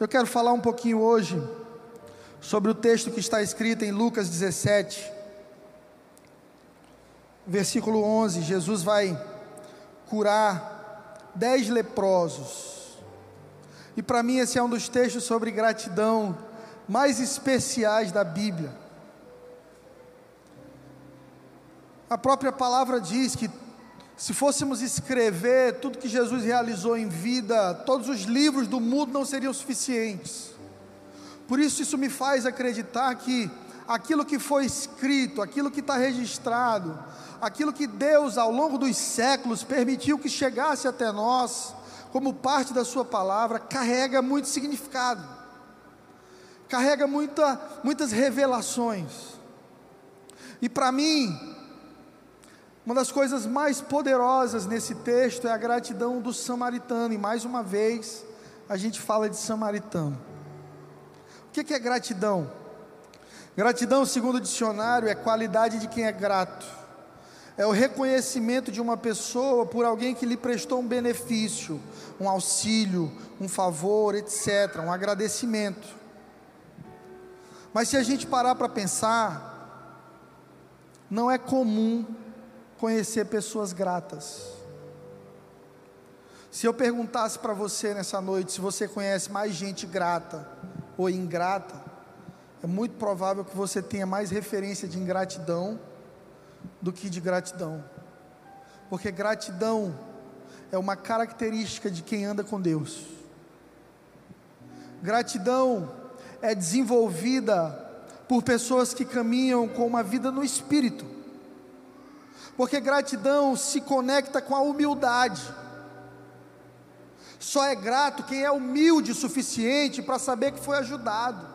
Eu quero falar um pouquinho hoje sobre o texto que está escrito em Lucas 17, versículo 11. Jesus vai curar dez leprosos. E para mim, esse é um dos textos sobre gratidão mais especiais da Bíblia. A própria palavra diz que se fôssemos escrever tudo que Jesus realizou em vida, todos os livros do mundo não seriam suficientes. Por isso, isso me faz acreditar que aquilo que foi escrito, aquilo que está registrado, aquilo que Deus ao longo dos séculos permitiu que chegasse até nós, como parte da Sua palavra, carrega muito significado, carrega muita, muitas revelações. E para mim, uma das coisas mais poderosas nesse texto é a gratidão do samaritano, e mais uma vez a gente fala de samaritano. O que é gratidão? Gratidão, segundo o dicionário, é qualidade de quem é grato, é o reconhecimento de uma pessoa por alguém que lhe prestou um benefício, um auxílio, um favor, etc., um agradecimento. Mas se a gente parar para pensar, não é comum conhecer pessoas gratas. Se eu perguntasse para você nessa noite se você conhece mais gente grata ou ingrata, é muito provável que você tenha mais referência de ingratidão do que de gratidão. Porque gratidão é uma característica de quem anda com Deus. Gratidão é desenvolvida por pessoas que caminham com uma vida no espírito porque gratidão se conecta com a humildade. Só é grato quem é humilde o suficiente para saber que foi ajudado,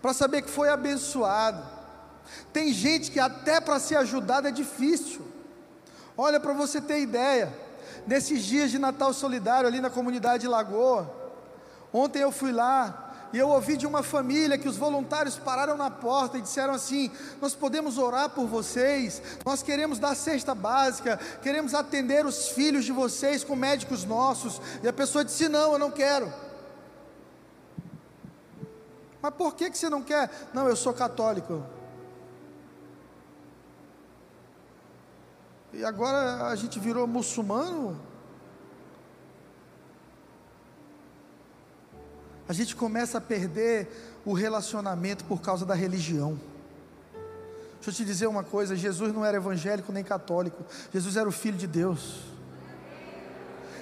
para saber que foi abençoado. Tem gente que até para ser ajudado é difícil. Olha para você ter ideia, nesses dias de Natal solidário ali na comunidade Lagoa, ontem eu fui lá, e eu ouvi de uma família que os voluntários pararam na porta e disseram assim: Nós podemos orar por vocês, nós queremos dar cesta básica, queremos atender os filhos de vocês com médicos nossos. E a pessoa disse: Não, eu não quero. Mas por que, que você não quer? Não, eu sou católico. E agora a gente virou muçulmano? A gente começa a perder o relacionamento por causa da religião. Deixa eu te dizer uma coisa: Jesus não era evangélico nem católico, Jesus era o Filho de Deus.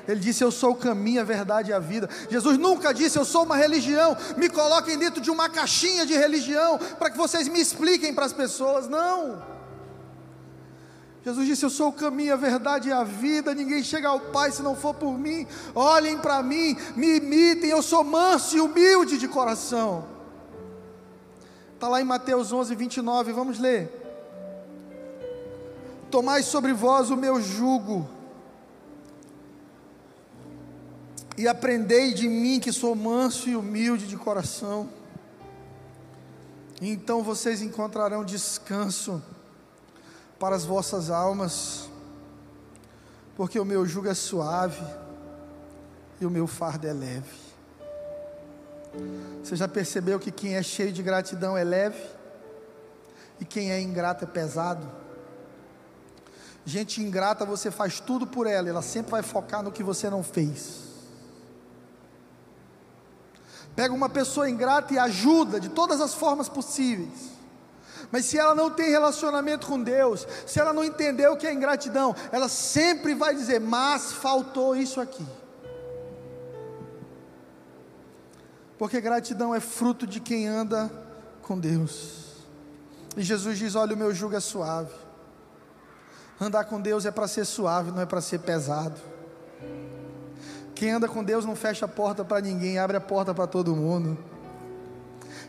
Ele disse: Eu sou o caminho, a verdade e a vida. Jesus nunca disse: Eu sou uma religião, me coloquem dentro de uma caixinha de religião para que vocês me expliquem para as pessoas. Não. Jesus disse: Eu sou o caminho, a verdade e a vida. Ninguém chega ao Pai se não for por mim. Olhem para mim, me imitem. Eu sou manso e humilde de coração. Está lá em Mateus 11, 29. Vamos ler. Tomai sobre vós o meu jugo. E aprendei de mim que sou manso e humilde de coração. Então vocês encontrarão descanso para as vossas almas, porque o meu jugo é suave e o meu fardo é leve. Você já percebeu que quem é cheio de gratidão é leve e quem é ingrato é pesado? Gente ingrata, você faz tudo por ela, ela sempre vai focar no que você não fez. Pega uma pessoa ingrata e ajuda de todas as formas possíveis. Mas se ela não tem relacionamento com Deus, se ela não entendeu o que é ingratidão, ela sempre vai dizer: Mas faltou isso aqui. Porque gratidão é fruto de quem anda com Deus. E Jesus diz: Olha, o meu jugo é suave. Andar com Deus é para ser suave, não é para ser pesado. Quem anda com Deus não fecha a porta para ninguém, abre a porta para todo mundo.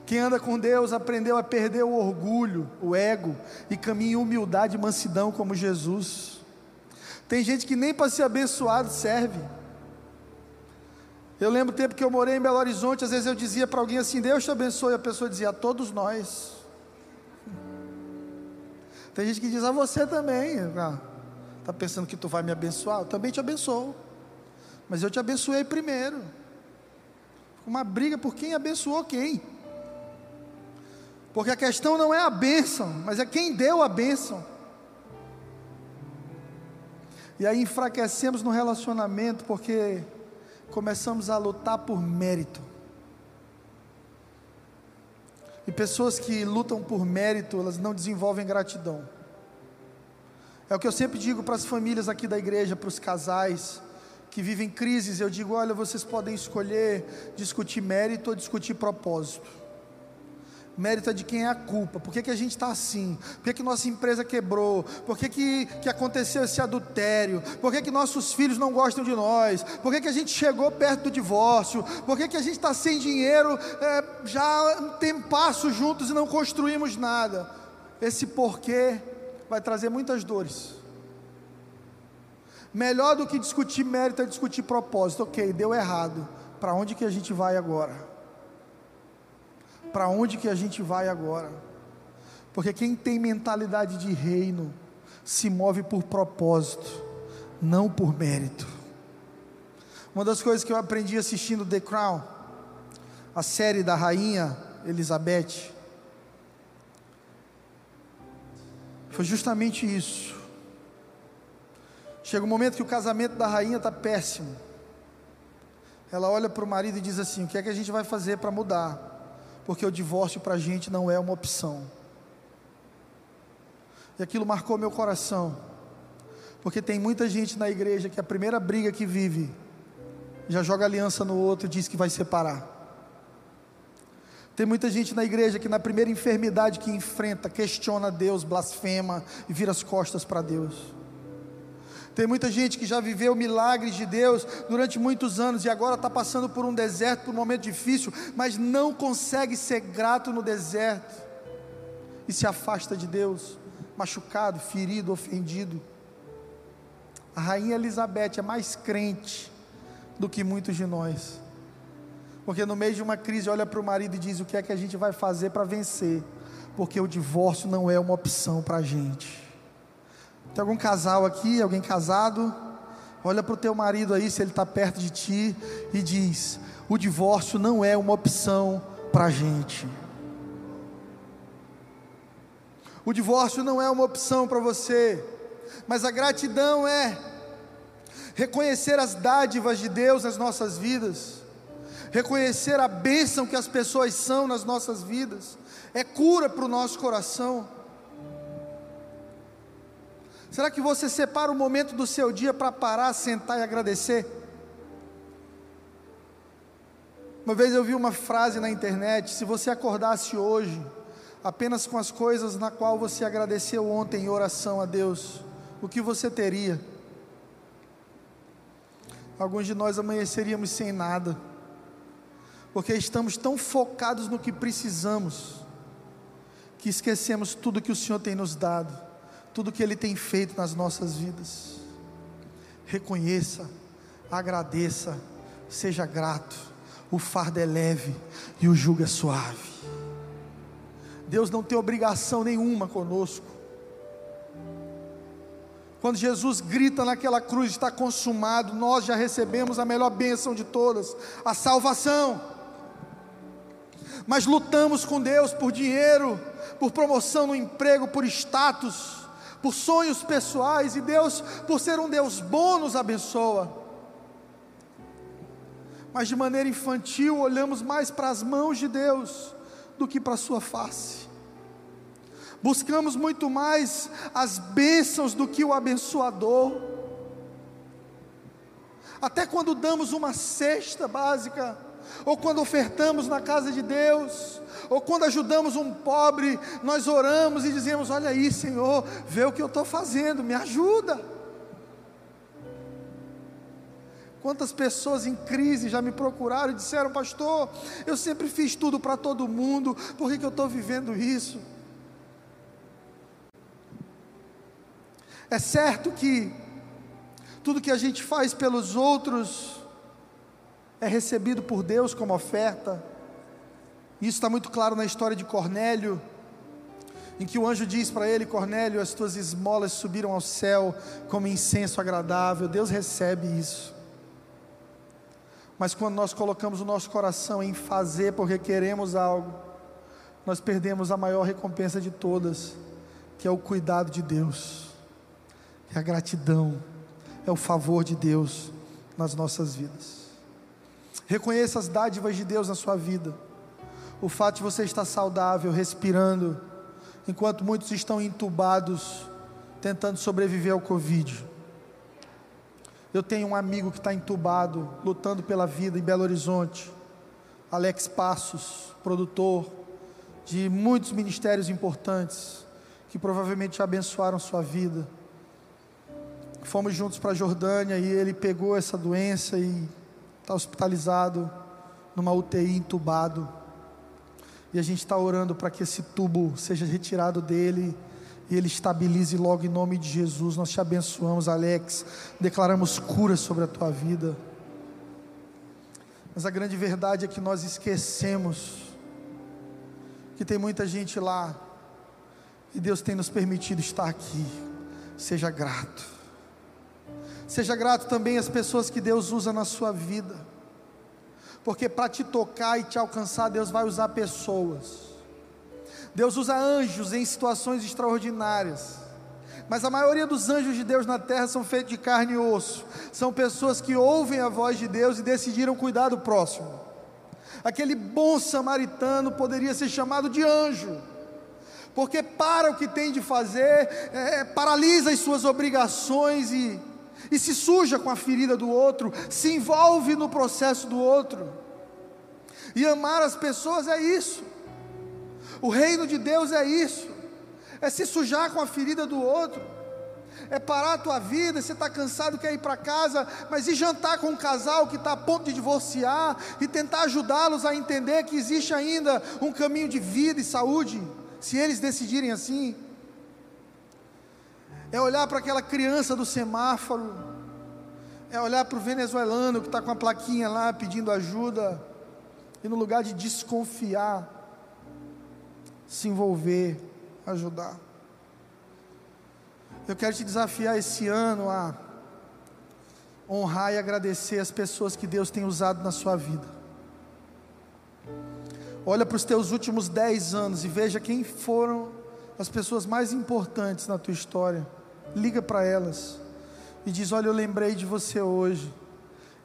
Quem anda com Deus aprendeu a perder o orgulho, o ego e caminha em humildade e mansidão como Jesus. Tem gente que nem para ser abençoado serve. Eu lembro o tempo que eu morei em Belo Horizonte, às vezes eu dizia para alguém assim: Deus te abençoe, a pessoa dizia: a todos nós. Tem gente que diz a você também. Está ah, pensando que tu vai me abençoar? Eu também te abençoo. Mas eu te abençoei primeiro. uma briga por quem abençoou quem. Porque a questão não é a bênção, mas é quem deu a bênção. E aí enfraquecemos no relacionamento porque começamos a lutar por mérito. E pessoas que lutam por mérito, elas não desenvolvem gratidão. É o que eu sempre digo para as famílias aqui da igreja, para os casais que vivem crises. Eu digo: olha, vocês podem escolher discutir mérito ou discutir propósito mérito é de quem é a culpa. Por que, que a gente está assim? Por que, que nossa empresa quebrou? Por que, que, que aconteceu esse adultério? Por que, que nossos filhos não gostam de nós? Por que, que a gente chegou perto do divórcio? Por que, que a gente está sem dinheiro é, já um tempasso juntos e não construímos nada? Esse porquê vai trazer muitas dores. Melhor do que discutir mérito é discutir propósito. Ok, deu errado. Para onde que a gente vai agora? Para onde que a gente vai agora? Porque quem tem mentalidade de reino se move por propósito, não por mérito. Uma das coisas que eu aprendi assistindo The Crown, a série da rainha Elizabeth, foi justamente isso. Chega um momento que o casamento da rainha está péssimo. Ela olha para o marido e diz assim: O que é que a gente vai fazer para mudar? Porque o divórcio para a gente não é uma opção. E aquilo marcou meu coração, porque tem muita gente na igreja que a primeira briga que vive, já joga aliança no outro e diz que vai separar. Tem muita gente na igreja que na primeira enfermidade que enfrenta, questiona Deus, blasfema e vira as costas para Deus. Tem muita gente que já viveu milagres de Deus durante muitos anos e agora está passando por um deserto, por um momento difícil, mas não consegue ser grato no deserto e se afasta de Deus, machucado, ferido, ofendido. A rainha Elizabeth é mais crente do que muitos de nós, porque no meio de uma crise olha para o marido e diz: O que é que a gente vai fazer para vencer? Porque o divórcio não é uma opção para a gente. Tem algum casal aqui, alguém casado? Olha para o teu marido aí, se ele está perto de ti, e diz: o divórcio não é uma opção para a gente. O divórcio não é uma opção para você, mas a gratidão é reconhecer as dádivas de Deus nas nossas vidas, reconhecer a bênção que as pessoas são nas nossas vidas, é cura para o nosso coração. Será que você separa um momento do seu dia para parar, sentar e agradecer? Uma vez eu vi uma frase na internet: se você acordasse hoje apenas com as coisas na qual você agradeceu ontem em oração a Deus, o que você teria? Alguns de nós amanheceríamos sem nada, porque estamos tão focados no que precisamos, que esquecemos tudo que o Senhor tem nos dado tudo que Ele tem feito nas nossas vidas. Reconheça, agradeça, seja grato. O fardo é leve e o jugo é suave. Deus não tem obrigação nenhuma conosco. Quando Jesus grita naquela cruz, está consumado, nós já recebemos a melhor bênção de todas, a salvação. Mas lutamos com Deus por dinheiro, por promoção no emprego, por status por sonhos pessoais, e Deus, por ser um Deus bom, nos abençoa. Mas de maneira infantil, olhamos mais para as mãos de Deus do que para a sua face. Buscamos muito mais as bênçãos do que o abençoador. Até quando damos uma cesta básica, ou quando ofertamos na casa de Deus, ou quando ajudamos um pobre, nós oramos e dizemos: Olha aí, Senhor, vê o que eu estou fazendo, me ajuda. Quantas pessoas em crise já me procuraram e disseram, pastor, eu sempre fiz tudo para todo mundo, por que, que eu estou vivendo isso? É certo que tudo que a gente faz pelos outros é recebido por Deus como oferta. Isso está muito claro na história de Cornélio, em que o anjo diz para ele: Cornélio, as tuas esmolas subiram ao céu como incenso agradável. Deus recebe isso. Mas quando nós colocamos o nosso coração em fazer porque queremos algo, nós perdemos a maior recompensa de todas, que é o cuidado de Deus, é a gratidão, é o favor de Deus nas nossas vidas. Reconheça as dádivas de Deus na sua vida. O fato de você estar saudável, respirando, enquanto muitos estão entubados, tentando sobreviver ao Covid. Eu tenho um amigo que está entubado, lutando pela vida em Belo Horizonte. Alex Passos, produtor de muitos ministérios importantes, que provavelmente abençoaram sua vida. Fomos juntos para a Jordânia e ele pegou essa doença e está hospitalizado numa UTI entubado. E a gente está orando para que esse tubo seja retirado dele e Ele estabilize logo em nome de Jesus. Nós te abençoamos, Alex. Declaramos cura sobre a tua vida. Mas a grande verdade é que nós esquecemos que tem muita gente lá e Deus tem nos permitido estar aqui. Seja grato. Seja grato também às pessoas que Deus usa na sua vida. Porque para te tocar e te alcançar, Deus vai usar pessoas. Deus usa anjos em situações extraordinárias. Mas a maioria dos anjos de Deus na terra são feitos de carne e osso. São pessoas que ouvem a voz de Deus e decidiram cuidar do próximo. Aquele bom samaritano poderia ser chamado de anjo, porque para o que tem de fazer, é, paralisa as suas obrigações e, e se suja com a ferida do outro, se envolve no processo do outro. E amar as pessoas é isso. O reino de Deus é isso, é se sujar com a ferida do outro, é parar a tua vida, você está cansado, quer ir para casa, mas ir jantar com um casal que está a ponto de divorciar e tentar ajudá-los a entender que existe ainda um caminho de vida e saúde, se eles decidirem assim. É olhar para aquela criança do semáforo, é olhar para o venezuelano que está com a plaquinha lá pedindo ajuda, e no lugar de desconfiar, se envolver, ajudar. Eu quero te desafiar esse ano a honrar e agradecer as pessoas que Deus tem usado na sua vida. Olha para os teus últimos dez anos e veja quem foram as pessoas mais importantes na tua história. Liga para elas e diz: Olha, eu lembrei de você hoje.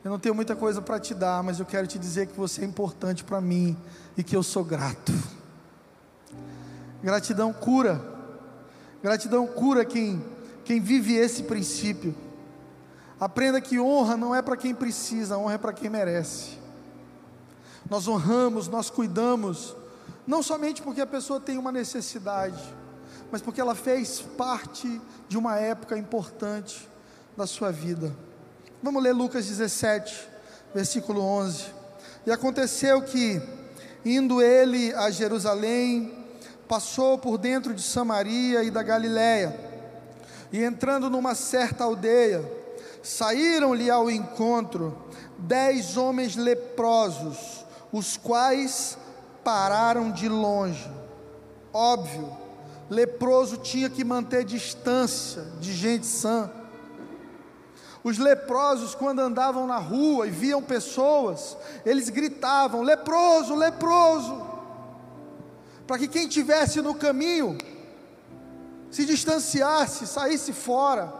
Eu não tenho muita coisa para te dar, mas eu quero te dizer que você é importante para mim e que eu sou grato. Gratidão cura. Gratidão cura quem, quem vive esse princípio. Aprenda que honra não é para quem precisa, honra é para quem merece. Nós honramos, nós cuidamos, não somente porque a pessoa tem uma necessidade, mas porque ela fez parte de uma época importante da sua vida. Vamos ler Lucas 17, versículo 11. E aconteceu que, indo ele a Jerusalém, passou por dentro de Samaria e da Galiléia, e entrando numa certa aldeia, saíram-lhe ao encontro dez homens leprosos, os quais pararam de longe. Óbvio, leproso tinha que manter distância de gente sã. Os leprosos, quando andavam na rua e viam pessoas, eles gritavam: leproso, leproso para que quem tivesse no caminho se distanciasse, saísse fora.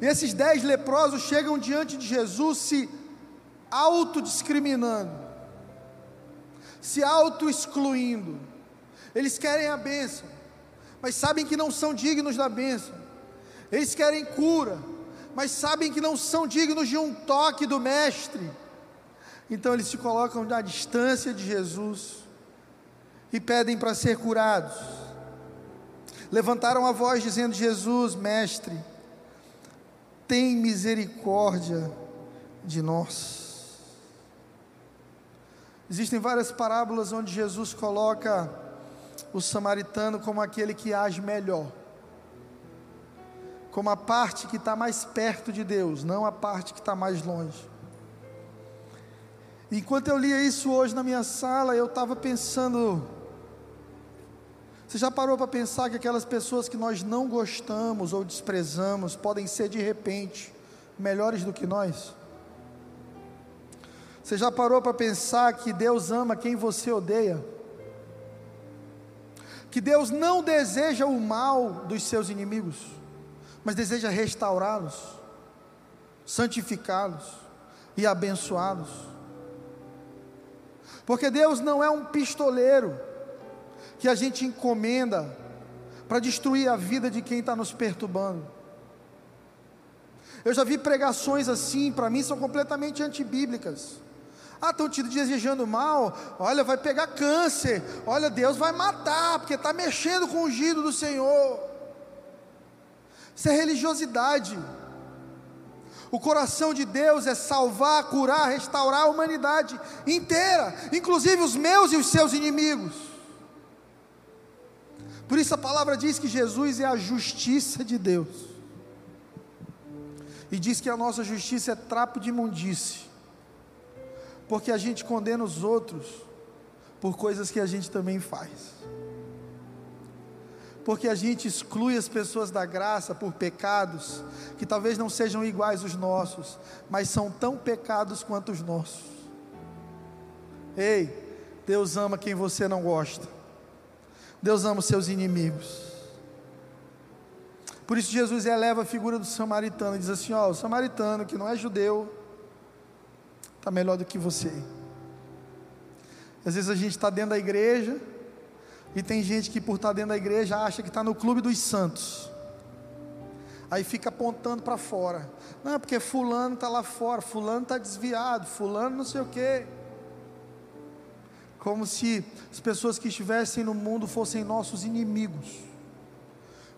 E esses dez leprosos chegam diante de Jesus se autodiscriminando, se auto-excluindo. Eles querem a bênção, mas sabem que não são dignos da bênção. Eles querem cura, mas sabem que não são dignos de um toque do Mestre. Então eles se colocam à distância de Jesus e pedem para ser curados. Levantaram a voz dizendo: Jesus, mestre, tem misericórdia de nós. Existem várias parábolas onde Jesus coloca o samaritano como aquele que age melhor, como a parte que está mais perto de Deus, não a parte que está mais longe. Enquanto eu lia isso hoje na minha sala, eu estava pensando você já parou para pensar que aquelas pessoas que nós não gostamos ou desprezamos podem ser de repente melhores do que nós? Você já parou para pensar que Deus ama quem você odeia? Que Deus não deseja o mal dos seus inimigos, mas deseja restaurá-los, santificá-los e abençoá-los. Porque Deus não é um pistoleiro que a gente encomenda para destruir a vida de quem está nos perturbando. Eu já vi pregações assim, para mim são completamente antibíblicas. Ah, estão te desejando mal. Olha, vai pegar câncer. Olha, Deus vai matar, porque está mexendo com o ungido do Senhor. Isso é religiosidade. O coração de Deus é salvar, curar, restaurar a humanidade inteira, inclusive os meus e os seus inimigos. Por isso a palavra diz que Jesus é a justiça de Deus. E diz que a nossa justiça é trapo de imundície porque a gente condena os outros por coisas que a gente também faz. Porque a gente exclui as pessoas da graça por pecados que talvez não sejam iguais os nossos, mas são tão pecados quanto os nossos. Ei, Deus ama quem você não gosta. Deus ama os seus inimigos. Por isso Jesus eleva a figura do samaritano e diz assim: ó, o samaritano que não é judeu, está melhor do que você. Às vezes a gente está dentro da igreja e tem gente que por estar tá dentro da igreja acha que está no clube dos santos. Aí fica apontando para fora. Não, porque fulano está lá fora, fulano está desviado, fulano não sei o quê. Como se as pessoas que estivessem no mundo fossem nossos inimigos.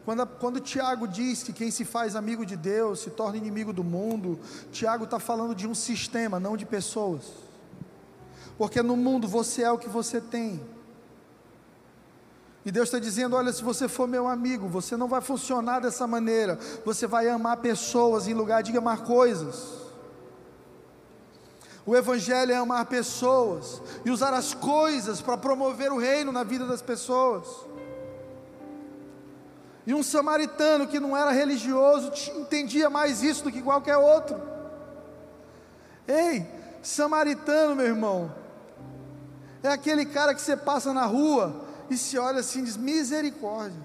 Quando, quando Tiago diz que quem se faz amigo de Deus se torna inimigo do mundo, Tiago está falando de um sistema, não de pessoas. Porque no mundo você é o que você tem. E Deus está dizendo: olha, se você for meu amigo, você não vai funcionar dessa maneira. Você vai amar pessoas em lugar de amar coisas. O Evangelho é amar pessoas e usar as coisas para promover o reino na vida das pessoas. E um samaritano que não era religioso entendia mais isso do que qualquer outro. Ei, samaritano, meu irmão, é aquele cara que você passa na rua e se olha assim e diz: misericórdia.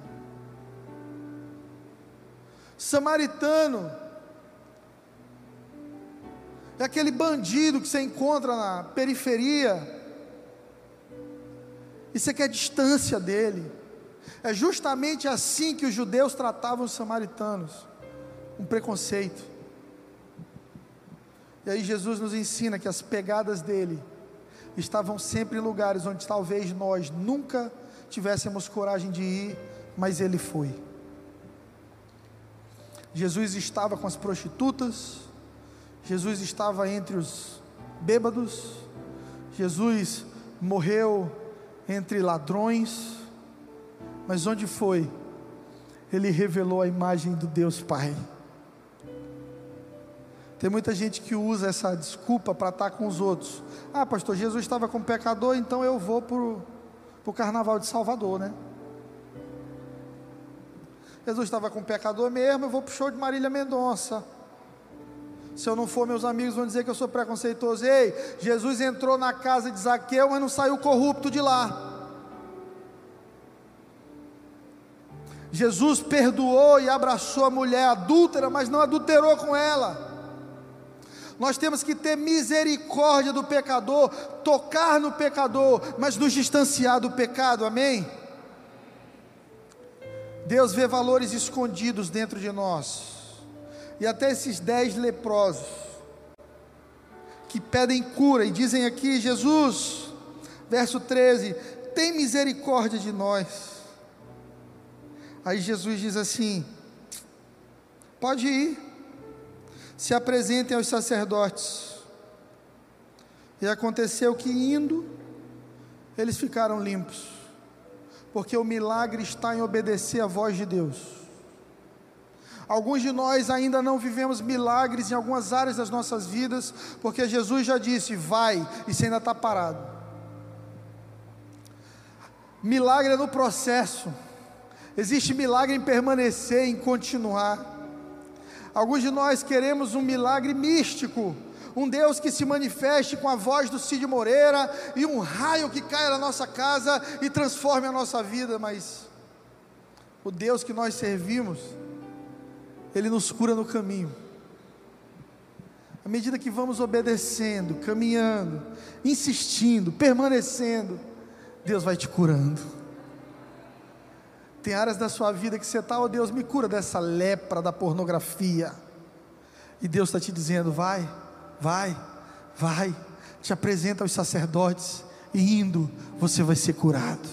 Samaritano é aquele bandido que você encontra na periferia e você quer distância dele. É justamente assim que os judeus tratavam os samaritanos, um preconceito. E aí Jesus nos ensina que as pegadas dele estavam sempre em lugares onde talvez nós nunca tivéssemos coragem de ir, mas ele foi. Jesus estava com as prostitutas, Jesus estava entre os bêbados, Jesus morreu entre ladrões, mas onde foi? Ele revelou a imagem do Deus Pai. Tem muita gente que usa essa desculpa para estar com os outros. Ah, pastor, Jesus estava com pecador, então eu vou para o carnaval de Salvador, né? Jesus estava com pecador mesmo, eu vou para o show de Marília Mendonça. Se eu não for, meus amigos vão dizer que eu sou preconceituoso. Ei, Jesus entrou na casa de Zaqueu, mas não saiu corrupto de lá. Jesus perdoou e abraçou a mulher adúltera, mas não adulterou com ela. Nós temos que ter misericórdia do pecador, tocar no pecador, mas nos distanciar do pecado, amém? Deus vê valores escondidos dentro de nós, e até esses dez leprosos, que pedem cura, e dizem aqui: Jesus, verso 13: tem misericórdia de nós. Aí Jesus diz assim: pode ir, se apresentem aos sacerdotes. E aconteceu que indo, eles ficaram limpos, porque o milagre está em obedecer à voz de Deus. Alguns de nós ainda não vivemos milagres em algumas áreas das nossas vidas, porque Jesus já disse: vai, e você ainda está parado. Milagre é no processo. Existe milagre em permanecer, em continuar. Alguns de nós queremos um milagre místico, um Deus que se manifeste com a voz do Cid Moreira e um raio que caia na nossa casa e transforme a nossa vida, mas o Deus que nós servimos, Ele nos cura no caminho. À medida que vamos obedecendo, caminhando, insistindo, permanecendo, Deus vai te curando. Tem áreas da sua vida que você está, oh Deus, me cura dessa lepra da pornografia. E Deus está te dizendo: vai, vai, vai, te apresenta aos sacerdotes, e indo, você vai ser curado.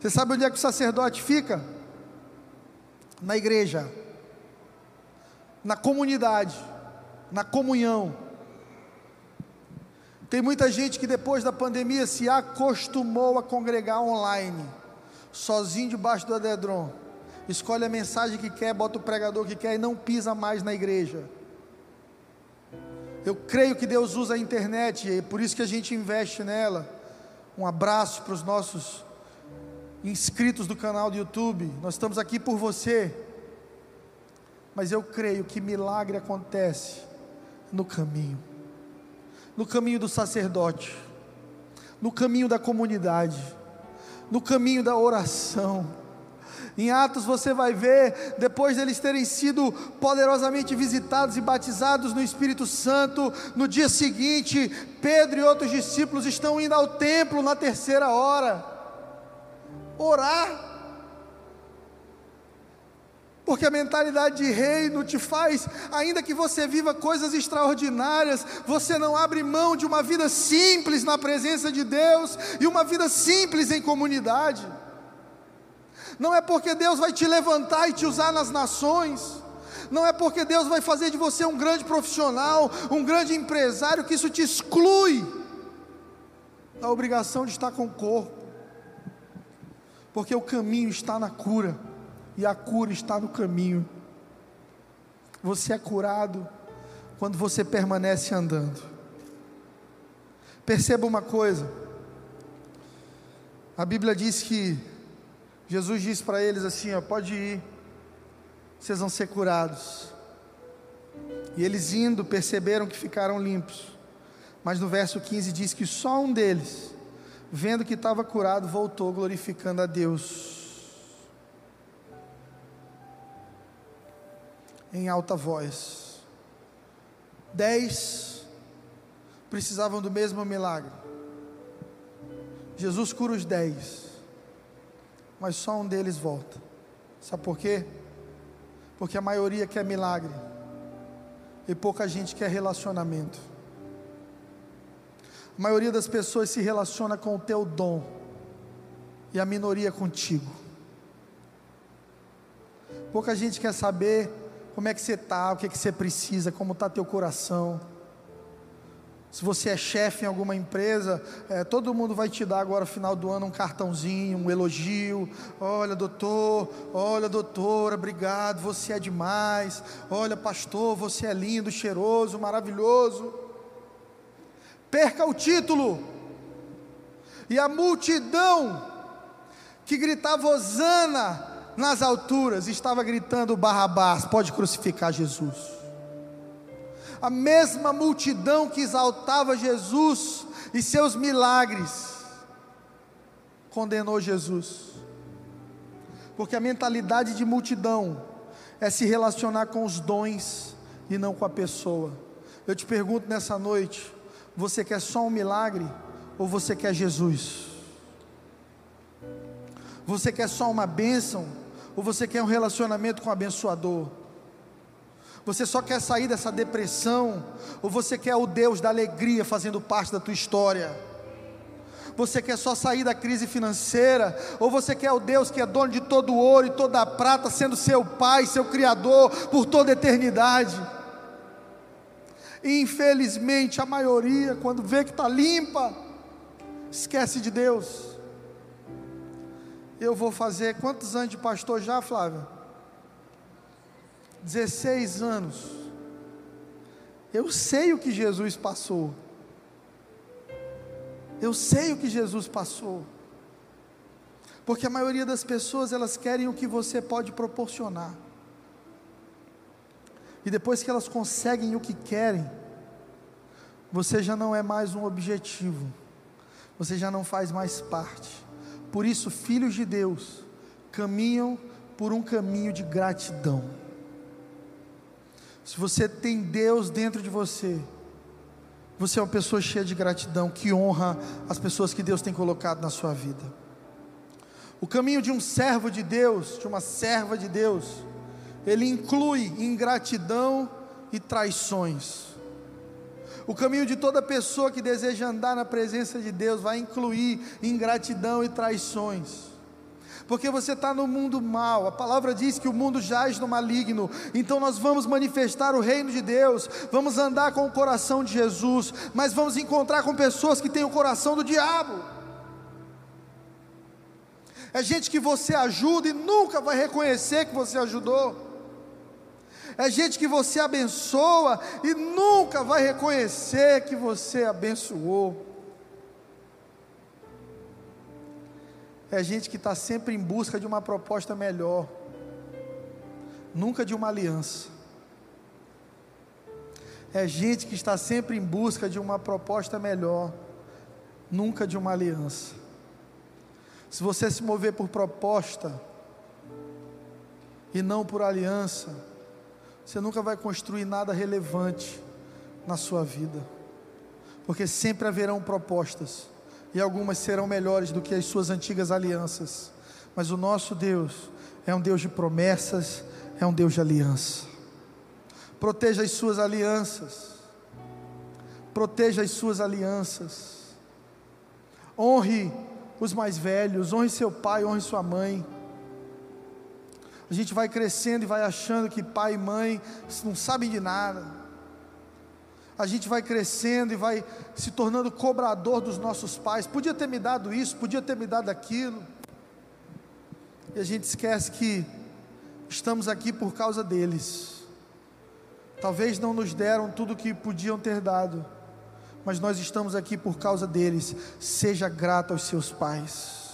Você sabe onde é que o sacerdote fica? Na igreja, na comunidade, na comunhão. Tem muita gente que depois da pandemia se acostumou a congregar online, sozinho debaixo do adedron. Escolhe a mensagem que quer, bota o pregador que quer e não pisa mais na igreja. Eu creio que Deus usa a internet e é por isso que a gente investe nela. Um abraço para os nossos inscritos do canal do YouTube. Nós estamos aqui por você. Mas eu creio que milagre acontece no caminho no caminho do sacerdote, no caminho da comunidade, no caminho da oração. Em Atos você vai ver, depois deles terem sido poderosamente visitados e batizados no Espírito Santo, no dia seguinte, Pedro e outros discípulos estão indo ao templo na terceira hora, orar porque a mentalidade de reino te faz, ainda que você viva coisas extraordinárias, você não abre mão de uma vida simples na presença de Deus e uma vida simples em comunidade. Não é porque Deus vai te levantar e te usar nas nações, não é porque Deus vai fazer de você um grande profissional, um grande empresário, que isso te exclui da obrigação de estar com o corpo, porque o caminho está na cura e a cura está no caminho. Você é curado quando você permanece andando. Perceba uma coisa. A Bíblia diz que Jesus disse para eles assim: ó, pode ir, vocês vão ser curados. E eles indo perceberam que ficaram limpos. Mas no verso 15 diz que só um deles, vendo que estava curado, voltou glorificando a Deus. Em alta voz. Dez precisavam do mesmo milagre. Jesus cura os dez, mas só um deles volta. Sabe por quê? Porque a maioria quer milagre e pouca gente quer relacionamento. A maioria das pessoas se relaciona com o teu dom e a minoria contigo. Pouca gente quer saber como é que você está, o que, é que você precisa, como está teu coração. Se você é chefe em alguma empresa, é, todo mundo vai te dar agora, no final do ano, um cartãozinho, um elogio. Olha, doutor, olha, doutora, obrigado, você é demais. Olha, pastor, você é lindo, cheiroso, maravilhoso. Perca o título. E a multidão que gritava Osana nas alturas estava gritando: Barrabás, pode crucificar Jesus. A mesma multidão que exaltava Jesus e seus milagres condenou Jesus, porque a mentalidade de multidão é se relacionar com os dons e não com a pessoa. Eu te pergunto nessa noite: você quer só um milagre ou você quer Jesus? Você quer só uma bênção ou você quer um relacionamento com o abençoador? Você só quer sair dessa depressão? Ou você quer o Deus da alegria fazendo parte da tua história? Você quer só sair da crise financeira? Ou você quer o Deus que é dono de todo ouro e toda a prata, sendo seu Pai, seu Criador por toda a eternidade? Infelizmente, a maioria, quando vê que está limpa, esquece de Deus. Eu vou fazer quantos anos de pastor já, Flávia? 16 anos. Eu sei o que Jesus passou. Eu sei o que Jesus passou. Porque a maioria das pessoas elas querem o que você pode proporcionar. e depois que elas conseguem o que querem, você já não é mais um objetivo, você já não faz mais parte. Por isso, filhos de Deus caminham por um caminho de gratidão. Se você tem Deus dentro de você, você é uma pessoa cheia de gratidão, que honra as pessoas que Deus tem colocado na sua vida. O caminho de um servo de Deus, de uma serva de Deus, ele inclui ingratidão e traições. O caminho de toda pessoa que deseja andar na presença de Deus vai incluir ingratidão e traições. Porque você está no mundo mal, a palavra diz que o mundo jaz no maligno, então nós vamos manifestar o reino de Deus, vamos andar com o coração de Jesus, mas vamos encontrar com pessoas que têm o coração do diabo. É gente que você ajuda e nunca vai reconhecer que você ajudou é gente que você abençoa e nunca vai reconhecer que você abençoou. É gente que está sempre em busca de uma proposta melhor, nunca de uma aliança. É gente que está sempre em busca de uma proposta melhor, nunca de uma aliança. Se você se mover por proposta e não por aliança, você nunca vai construir nada relevante na sua vida, porque sempre haverão propostas, e algumas serão melhores do que as suas antigas alianças, mas o nosso Deus é um Deus de promessas, é um Deus de aliança. Proteja as suas alianças, proteja as suas alianças, honre os mais velhos, honre seu pai, honre sua mãe. A gente vai crescendo e vai achando que pai e mãe não sabem de nada. A gente vai crescendo e vai se tornando cobrador dos nossos pais. Podia ter me dado isso, podia ter me dado aquilo. E a gente esquece que estamos aqui por causa deles. Talvez não nos deram tudo o que podiam ter dado, mas nós estamos aqui por causa deles. Seja grato aos seus pais.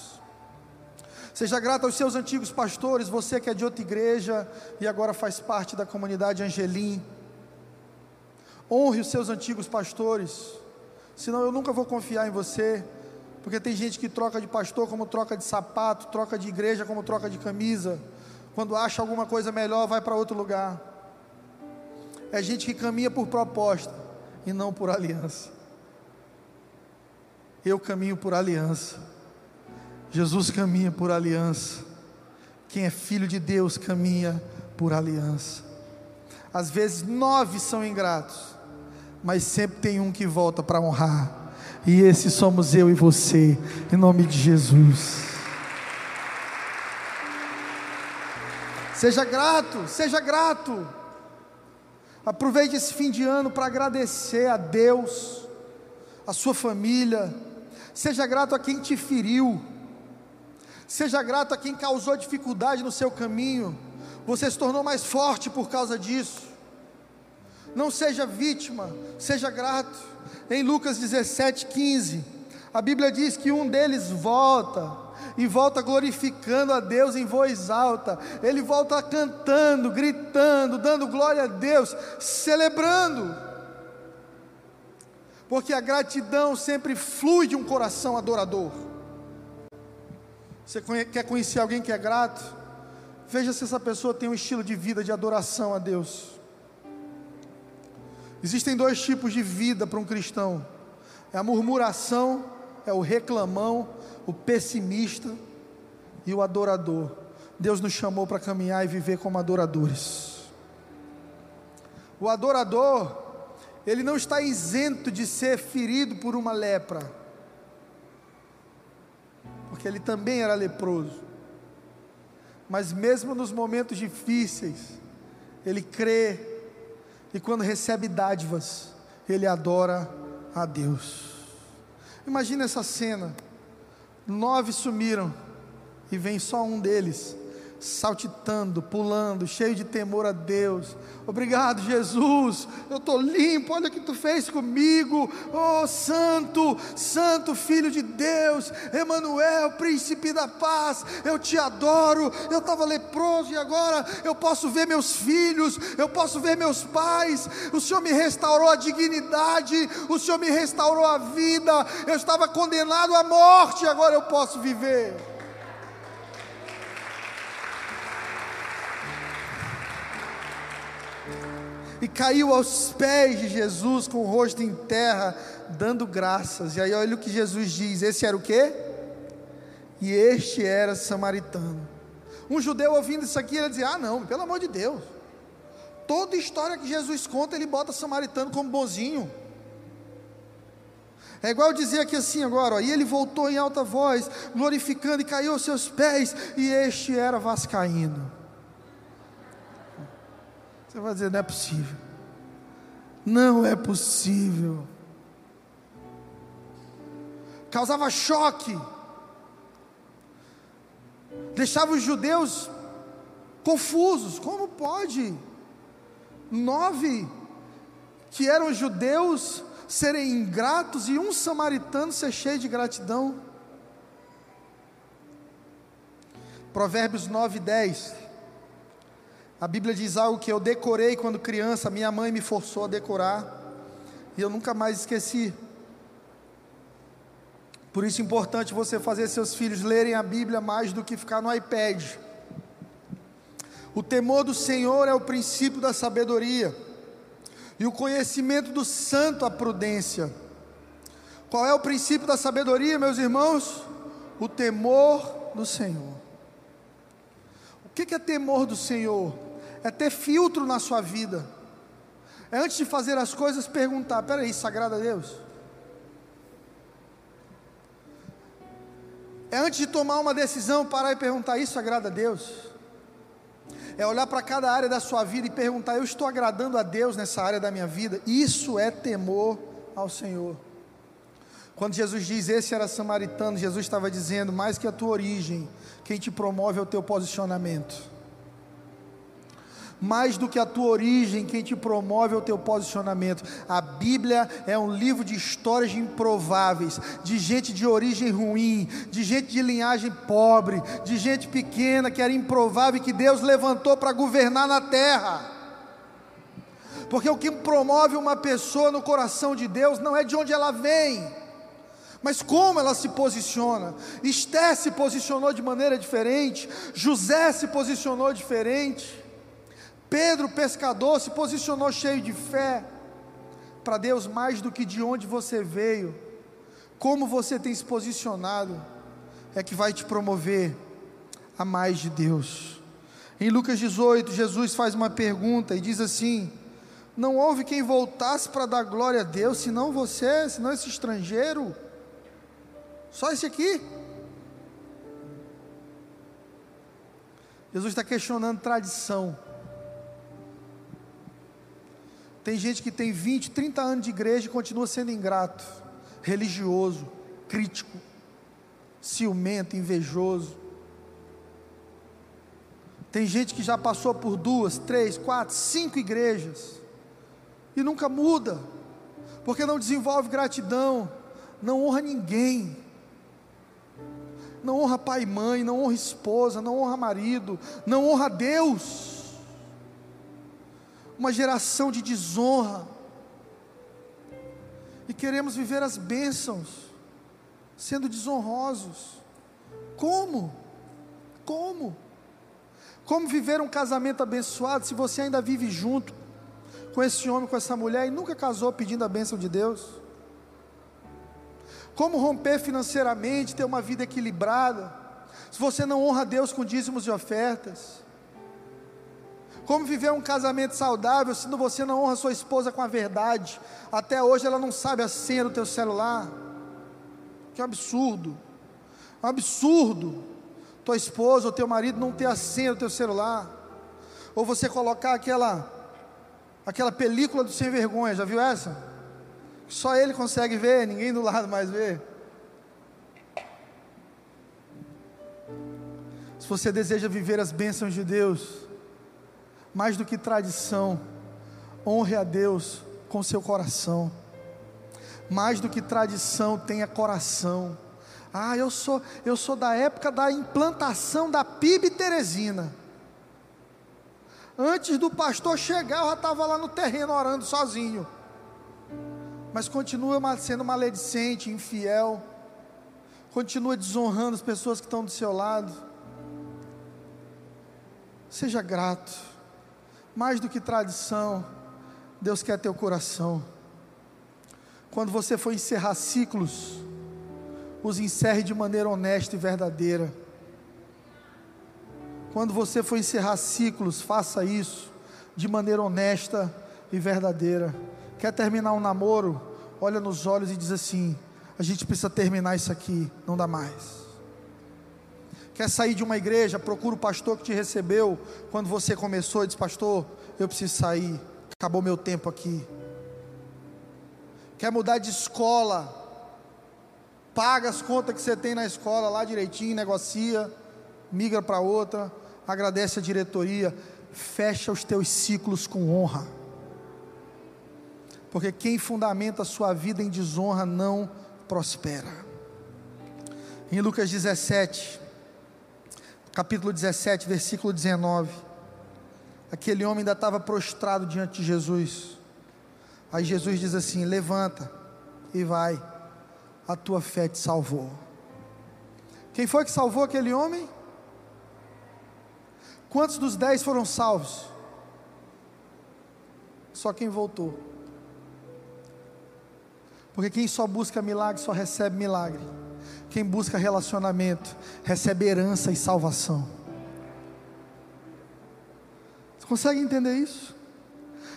Seja grato aos seus antigos pastores, você que é de outra igreja e agora faz parte da comunidade Angelim. Honre os seus antigos pastores, senão eu nunca vou confiar em você, porque tem gente que troca de pastor como troca de sapato, troca de igreja como troca de camisa. Quando acha alguma coisa melhor, vai para outro lugar. É gente que caminha por proposta e não por aliança. Eu caminho por aliança. Jesus caminha por aliança. Quem é filho de Deus caminha por aliança. Às vezes nove são ingratos, mas sempre tem um que volta para honrar. E esse somos eu e você, em nome de Jesus. Seja grato, seja grato. Aproveite esse fim de ano para agradecer a Deus, a sua família. Seja grato a quem te feriu. Seja grato a quem causou dificuldade no seu caminho. Você se tornou mais forte por causa disso. Não seja vítima, seja grato. Em Lucas 17, 15, a Bíblia diz que um deles volta e volta glorificando a Deus em voz alta. Ele volta cantando, gritando, dando glória a Deus, celebrando. Porque a gratidão sempre flui de um coração adorador. Você quer conhecer alguém que é grato? Veja se essa pessoa tem um estilo de vida de adoração a Deus. Existem dois tipos de vida para um cristão: é a murmuração, é o reclamão, o pessimista e o adorador. Deus nos chamou para caminhar e viver como adoradores. O adorador, ele não está isento de ser ferido por uma lepra porque ele também era leproso. Mas mesmo nos momentos difíceis, ele crê e quando recebe dádivas, ele adora a Deus. Imagina essa cena: nove sumiram e vem só um deles, saltitando, pulando, cheio de temor a Deus. Obrigado, Jesus. Eu estou limpo. Olha o que tu fez comigo. Oh, Santo, Santo Filho de Deus, Emanuel, Príncipe da Paz. Eu te adoro. Eu estava leproso e agora eu posso ver meus filhos. Eu posso ver meus pais. O Senhor me restaurou a dignidade. O Senhor me restaurou a vida. Eu estava condenado à morte. Agora eu posso viver. E caiu aos pés de Jesus com o rosto em terra, dando graças. E aí olha o que Jesus diz: esse era o quê? E este era samaritano. Um judeu ouvindo isso aqui, ele dizia: Ah, não, pelo amor de Deus. Toda história que Jesus conta, ele bota samaritano como bonzinho. É igual dizer aqui assim agora, ó, e ele voltou em alta voz, glorificando e caiu aos seus pés, e este era vascaíno. Você vai dizer, não é possível. Não é possível. Causava choque. Deixava os judeus confusos. Como pode? Nove que eram judeus serem ingratos e um samaritano ser cheio de gratidão. Provérbios 9, 10. A Bíblia diz algo que eu decorei quando criança, minha mãe me forçou a decorar, e eu nunca mais esqueci. Por isso é importante você fazer seus filhos lerem a Bíblia mais do que ficar no iPad. O temor do Senhor é o princípio da sabedoria, e o conhecimento do santo a prudência. Qual é o princípio da sabedoria, meus irmãos? O temor do Senhor. O que é temor do Senhor? É ter filtro na sua vida. É antes de fazer as coisas perguntar: peraí, isso agrada a Deus? É antes de tomar uma decisão parar e perguntar: isso agrada a Deus? É olhar para cada área da sua vida e perguntar: eu estou agradando a Deus nessa área da minha vida? Isso é temor ao Senhor. Quando Jesus diz esse era samaritano, Jesus estava dizendo: mais que a tua origem, quem te promove é o teu posicionamento mais do que a tua origem, quem te promove é o teu posicionamento. A Bíblia é um livro de histórias improváveis, de gente de origem ruim, de gente de linhagem pobre, de gente pequena que era improvável e que Deus levantou para governar na terra. Porque o que promove uma pessoa no coração de Deus não é de onde ela vem, mas como ela se posiciona. Esté se posicionou de maneira diferente, José se posicionou diferente. Pedro, pescador, se posicionou cheio de fé para Deus mais do que de onde você veio. Como você tem se posicionado é que vai te promover a mais de Deus. Em Lucas 18, Jesus faz uma pergunta e diz assim: Não houve quem voltasse para dar glória a Deus, senão você, senão esse estrangeiro. Só esse aqui. Jesus está questionando tradição. Tem gente que tem 20, 30 anos de igreja e continua sendo ingrato, religioso, crítico, ciumento, invejoso. Tem gente que já passou por duas, três, quatro, cinco igrejas e nunca muda, porque não desenvolve gratidão, não honra ninguém, não honra pai e mãe, não honra esposa, não honra marido, não honra Deus uma geração de desonra, e queremos viver as bênçãos, sendo desonrosos. Como? Como? Como viver um casamento abençoado se você ainda vive junto com esse homem, com essa mulher e nunca casou pedindo a bênção de Deus? Como romper financeiramente, ter uma vida equilibrada, se você não honra Deus com dízimos e ofertas? Como viver um casamento saudável se você não honra sua esposa com a verdade? Até hoje ela não sabe a senha do teu celular. Que absurdo. Um absurdo. Tua esposa ou teu marido não ter a senha do teu celular. Ou você colocar aquela aquela película do sem vergonha, já viu essa? Só ele consegue ver, ninguém do lado mais vê. Se você deseja viver as bênçãos de Deus, mais do que tradição, honre a Deus com seu coração. Mais do que tradição, tenha coração. Ah, eu sou, eu sou da época da implantação da PIB Teresina. Antes do pastor chegar, eu já estava lá no terreno orando sozinho. Mas continua sendo maledicente, infiel. Continua desonrando as pessoas que estão do seu lado Seja grato. Mais do que tradição, Deus quer teu coração. Quando você for encerrar ciclos, os encerre de maneira honesta e verdadeira. Quando você for encerrar ciclos, faça isso de maneira honesta e verdadeira. Quer terminar um namoro? Olha nos olhos e diz assim: a gente precisa terminar isso aqui, não dá mais. Quer sair de uma igreja? Procura o pastor que te recebeu quando você começou e diz: Pastor, eu preciso sair, acabou meu tempo aqui. Quer mudar de escola? Paga as contas que você tem na escola lá direitinho, negocia, migra para outra, agradece a diretoria, fecha os teus ciclos com honra. Porque quem fundamenta a sua vida em desonra não prospera. Em Lucas 17, capítulo 17, versículo 19. Aquele homem ainda estava prostrado diante de Jesus. Aí Jesus diz assim: Levanta e vai, a tua fé te salvou. Quem foi que salvou aquele homem? Quantos dos dez foram salvos? Só quem voltou. Porque quem só busca milagre só recebe milagre. Quem busca relacionamento recebe herança e salvação. Você consegue entender isso?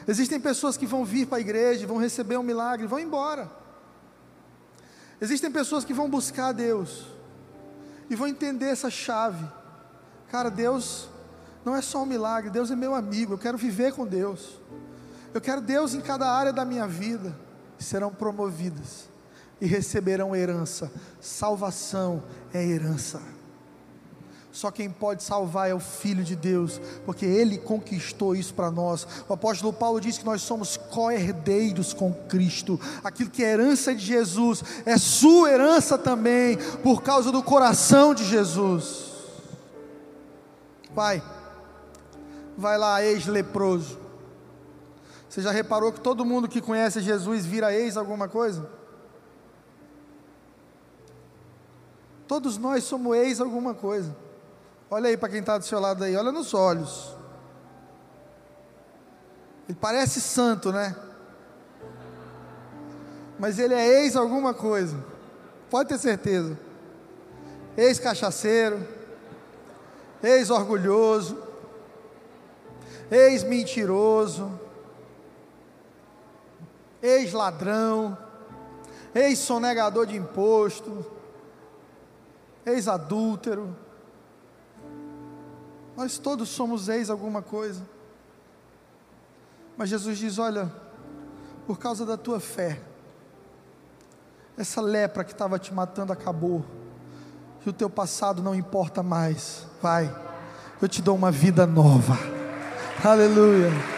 Existem pessoas que vão vir para a igreja, vão receber um milagre, vão embora. Existem pessoas que vão buscar Deus e vão entender essa chave. Cara, Deus não é só um milagre, Deus é meu amigo, eu quero viver com Deus. Eu quero Deus em cada área da minha vida. Serão promovidas e receberão herança. Salvação é herança. Só quem pode salvar é o Filho de Deus, porque Ele conquistou isso para nós. O apóstolo Paulo diz que nós somos co-herdeiros com Cristo. Aquilo que é herança de Jesus é sua herança também, por causa do coração de Jesus. Vai, vai lá, ex-leproso. Você já reparou que todo mundo que conhece Jesus vira ex alguma coisa? Todos nós somos ex alguma coisa. Olha aí para quem está do seu lado aí, olha nos olhos. Ele parece santo, né? Mas ele é ex alguma coisa. Pode ter certeza. Ex-cachaceiro, ex-orgulhoso, ex-mentiroso, ex-ladrão, ex-sonegador de imposto, ex-adúltero. Nós todos somos ex alguma coisa. Mas Jesus diz: Olha, por causa da tua fé, essa lepra que estava te matando acabou, e o teu passado não importa mais. Vai, eu te dou uma vida nova. Aleluia.